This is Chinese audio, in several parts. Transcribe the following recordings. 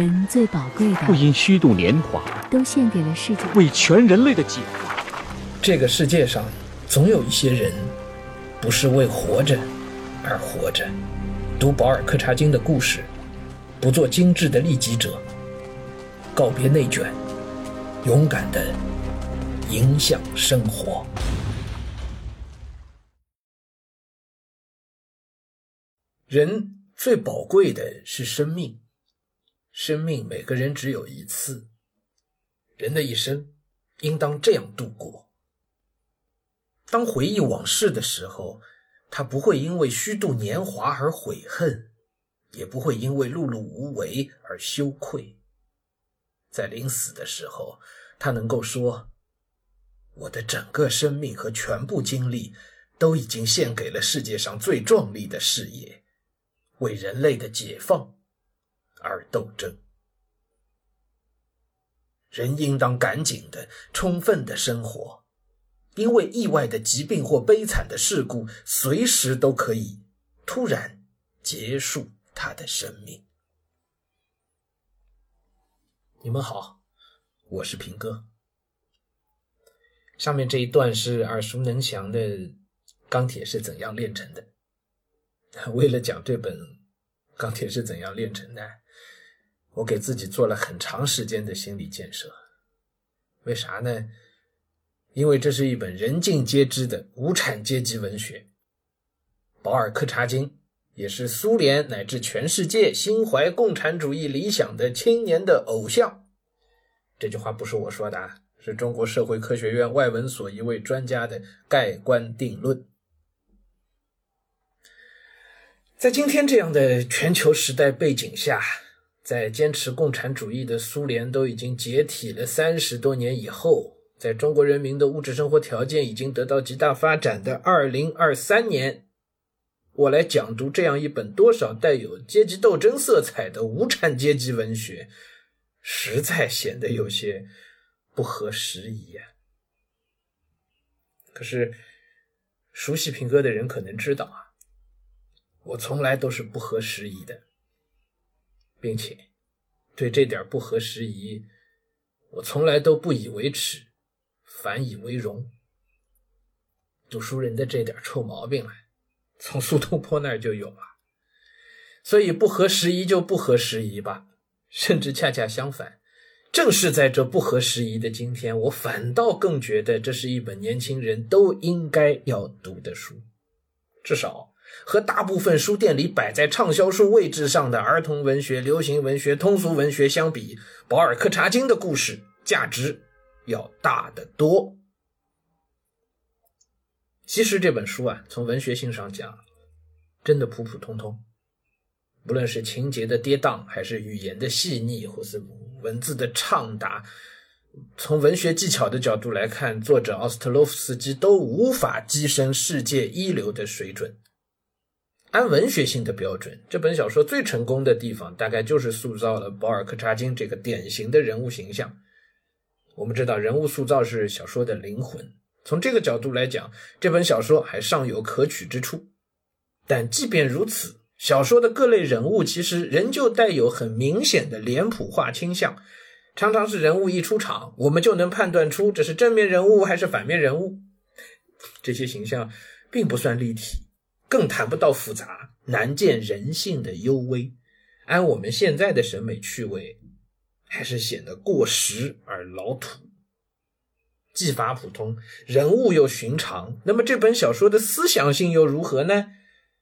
人最宝贵的不，因虚度年华，都献给了世界。为全人类的解放。这个世界上总有一些人，不是为活着而活着。读保尔·柯察金的故事，不做精致的利己者，告别内卷，勇敢的影响生活。人最宝贵的是生命，生命每个人只有一次，人的一生应当这样度过。当回忆往事的时候，他不会因为虚度年华而悔恨，也不会因为碌碌无为而羞愧。在临死的时候，他能够说：“我的整个生命和全部精力都已经献给了世界上最壮丽的事业，为人类的解放而斗争。”人应当赶紧的、充分的生活。因为意外的疾病或悲惨的事故，随时都可以突然结束他的生命。你们好，我是平哥。上面这一段是耳熟能详的《钢铁是怎样炼成的》。为了讲这本《钢铁是怎样炼成的》，我给自己做了很长时间的心理建设。为啥呢？因为这是一本人尽皆知的无产阶级文学。保尔·柯察金也是苏联乃至全世界心怀共产主义理想的青年的偶像。这句话不是我说的啊，是中国社会科学院外文所一位专家的盖棺定论。在今天这样的全球时代背景下，在坚持共产主义的苏联都已经解体了三十多年以后。在中国人民的物质生活条件已经得到极大发展的二零二三年，我来讲读这样一本多少带有阶级斗争色彩的无产阶级文学，实在显得有些不合时宜呀。可是，熟悉平哥的人可能知道啊，我从来都是不合时宜的，并且对这点不合时宜，我从来都不以为耻。反以为荣。读书人的这点臭毛病啊，从苏东坡那儿就有了。所以不合时宜就不合时宜吧，甚至恰恰相反，正是在这不合时宜的今天，我反倒更觉得这是一本年轻人都应该要读的书。至少和大部分书店里摆在畅销书位置上的儿童文学、流行文学、通俗文学相比，保尔·柯察金的故事价值。要大得多。其实这本书啊，从文学性上讲，真的普普通通。无论是情节的跌宕，还是语言的细腻，或是文字的畅达，从文学技巧的角度来看，作者奥斯特洛夫斯基都无法跻身世界一流的水准。按文学性的标准，这本小说最成功的地方，大概就是塑造了保尔·柯察金这个典型的人物形象。我们知道，人物塑造是小说的灵魂。从这个角度来讲，这本小说还尚有可取之处。但即便如此，小说的各类人物其实仍旧带有很明显的脸谱化倾向。常常是人物一出场，我们就能判断出这是正面人物还是反面人物。这些形象并不算立体，更谈不到复杂，难见人性的幽微。按我们现在的审美趣味。还是显得过时而老土，技法普通，人物又寻常。那么这本小说的思想性又如何呢？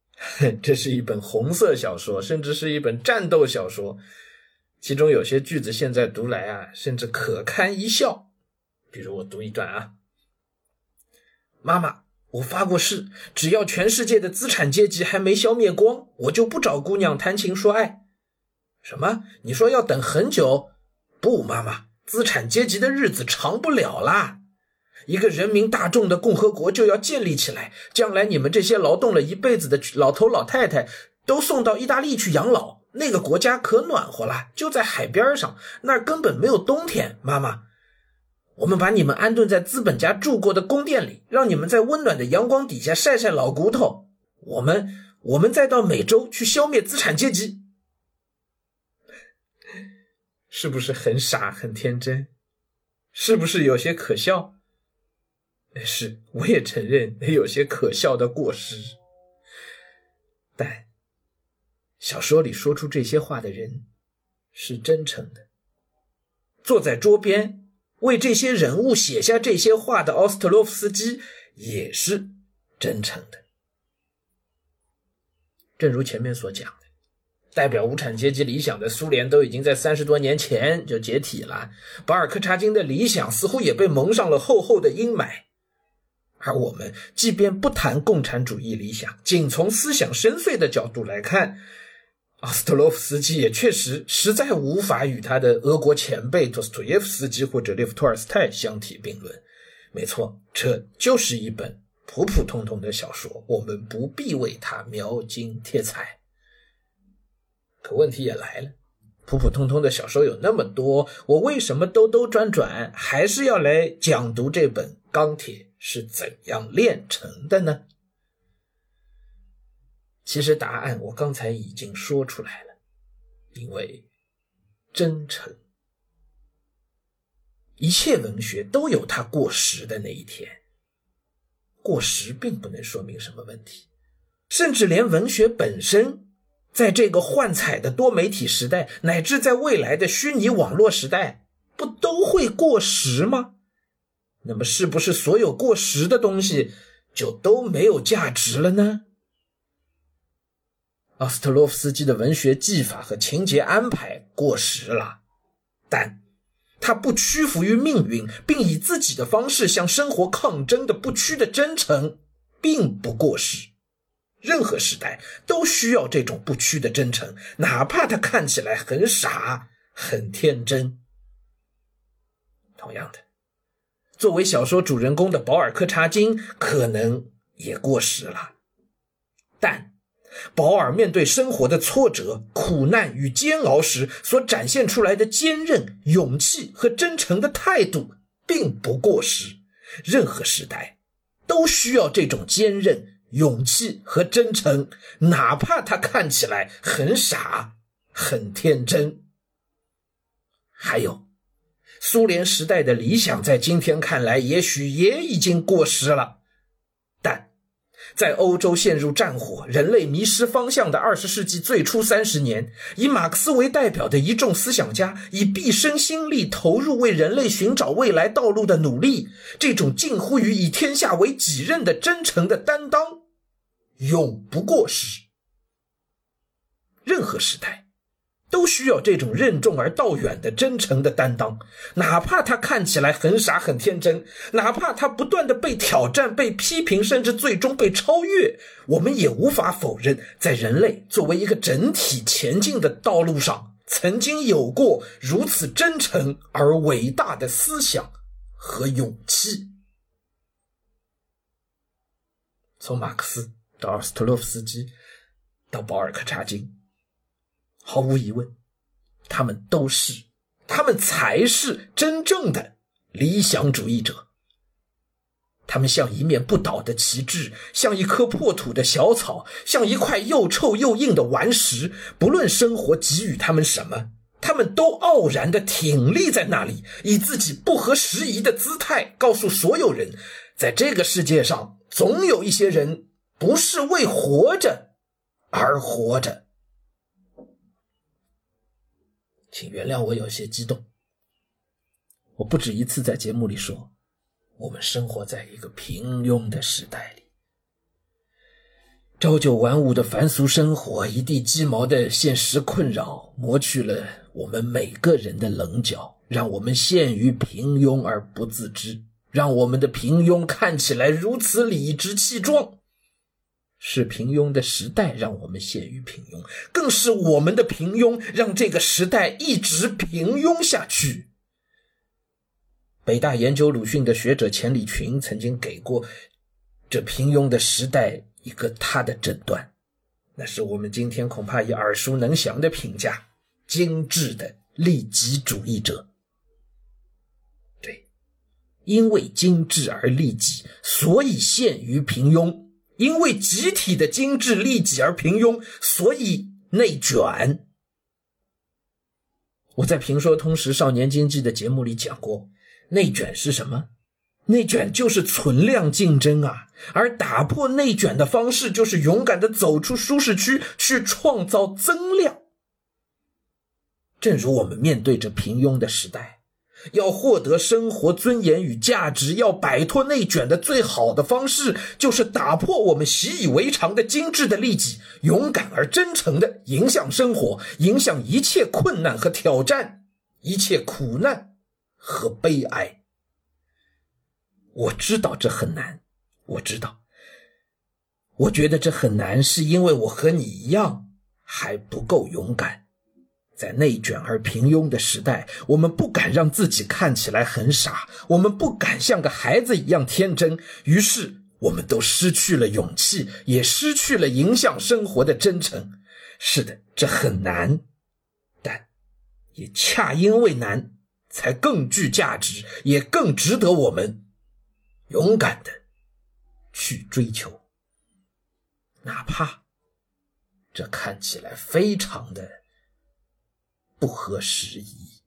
这是一本红色小说，甚至是一本战斗小说。其中有些句子现在读来啊，甚至可堪一笑。比如我读一段啊：“妈妈，我发过誓，只要全世界的资产阶级还没消灭光，我就不找姑娘谈情说爱。”什么？你说要等很久？不，妈妈，资产阶级的日子长不了啦！一个人民大众的共和国就要建立起来，将来你们这些劳动了一辈子的老头老太太都送到意大利去养老，那个国家可暖和了，就在海边上，那根本没有冬天。妈妈，我们把你们安顿在资本家住过的宫殿里，让你们在温暖的阳光底下晒晒老骨头。我们，我们再到美洲去消灭资产阶级。是不是很傻很天真？是不是有些可笑？是，我也承认有些可笑的过失。但小说里说出这些话的人是真诚的。坐在桌边为这些人物写下这些话的奥斯特洛夫斯基也是真诚的。正如前面所讲的，代表无产阶级理想的苏联都已经在三十多年前就解体了，保尔柯察金的理想似乎也被蒙上了厚厚的阴霾。而我们即便不谈共产主义理想，仅从思想深邃的角度来看，奥斯特洛夫斯基也确实实在无法与他的俄国前辈托斯托耶夫斯基或者列夫托尔斯泰相提并论。没错，这就是一本普普通通的小说，我们不必为它描金贴彩。可问题也来了，普普通通的小说有那么多，我为什么兜兜转转还是要来讲读这本《钢铁》？是怎样炼成的呢？其实答案我刚才已经说出来了，因为真诚。一切文学都有它过时的那一天，过时并不能说明什么问题，甚至连文学本身，在这个幻彩的多媒体时代，乃至在未来的虚拟网络时代，不都会过时吗？那么，是不是所有过时的东西就都没有价值了呢？奥斯特洛夫斯基的文学技法和情节安排过时了，但他不屈服于命运，并以自己的方式向生活抗争的不屈的真诚，并不过时。任何时代都需要这种不屈的真诚，哪怕他看起来很傻、很天真。同样的。作为小说主人公的保尔柯察金可能也过时了，但保尔面对生活的挫折、苦难与煎熬时所展现出来的坚韧、勇气和真诚的态度并不过时。任何时代都需要这种坚韧、勇气和真诚，哪怕他看起来很傻、很天真。还有。苏联时代的理想，在今天看来，也许也已经过时了。在欧洲陷入战火、人类迷失方向的二十世纪最初三十年，以马克思为代表的一众思想家，以毕生心力投入为人类寻找未来道路的努力，这种近乎于以天下为己任的真诚的担当，永不过时。任何时代。都需要这种任重而道远的真诚的担当，哪怕他看起来很傻很天真，哪怕他不断的被挑战、被批评，甚至最终被超越，我们也无法否认，在人类作为一个整体前进的道路上，曾经有过如此真诚而伟大的思想和勇气。从马克思到奥斯特洛夫斯基，到保尔柯察金。毫无疑问，他们都是，他们才是真正的理想主义者。他们像一面不倒的旗帜，像一棵破土的小草，像一块又臭又硬的顽石。不论生活给予他们什么，他们都傲然的挺立在那里，以自己不合时宜的姿态告诉所有人：在这个世界上，总有一些人不是为活着而活着。请原谅我有些激动。我不止一次在节目里说，我们生活在一个平庸的时代里，朝九晚五的凡俗生活，一地鸡毛的现实困扰，磨去了我们每个人的棱角，让我们陷于平庸而不自知，让我们的平庸看起来如此理直气壮。是平庸的时代让我们陷于平庸，更是我们的平庸让这个时代一直平庸下去。北大研究鲁迅的学者钱理群曾经给过这平庸的时代一个他的诊断，那是我们今天恐怕也耳熟能详的评价：精致的利己主义者。对，因为精致而利己，所以陷于平庸。因为集体的精致利己而平庸，所以内卷。我在《评说通识少年经济》的节目里讲过，内卷是什么？内卷就是存量竞争啊，而打破内卷的方式就是勇敢的走出舒适区，去创造增量。正如我们面对着平庸的时代，要获得生活尊严与价值，要摆脱内卷的最好的方式，就是打破我们习以为常的精致的利己，勇敢而真诚的影响生活，影响一切困难和挑战，一切苦难和悲哀。我知道这很难，我知道。我觉得这很难，是因为我和你一样还不够勇敢。在内卷而平庸的时代，我们不敢让自己看起来很傻，我们不敢像个孩子一样天真，于是我们都失去了勇气，也失去了影响生活的真诚。是的，这很难，但也恰因为难，才更具价值，也更值得我们。勇敢的去追求，哪怕这看起来非常的不合时宜。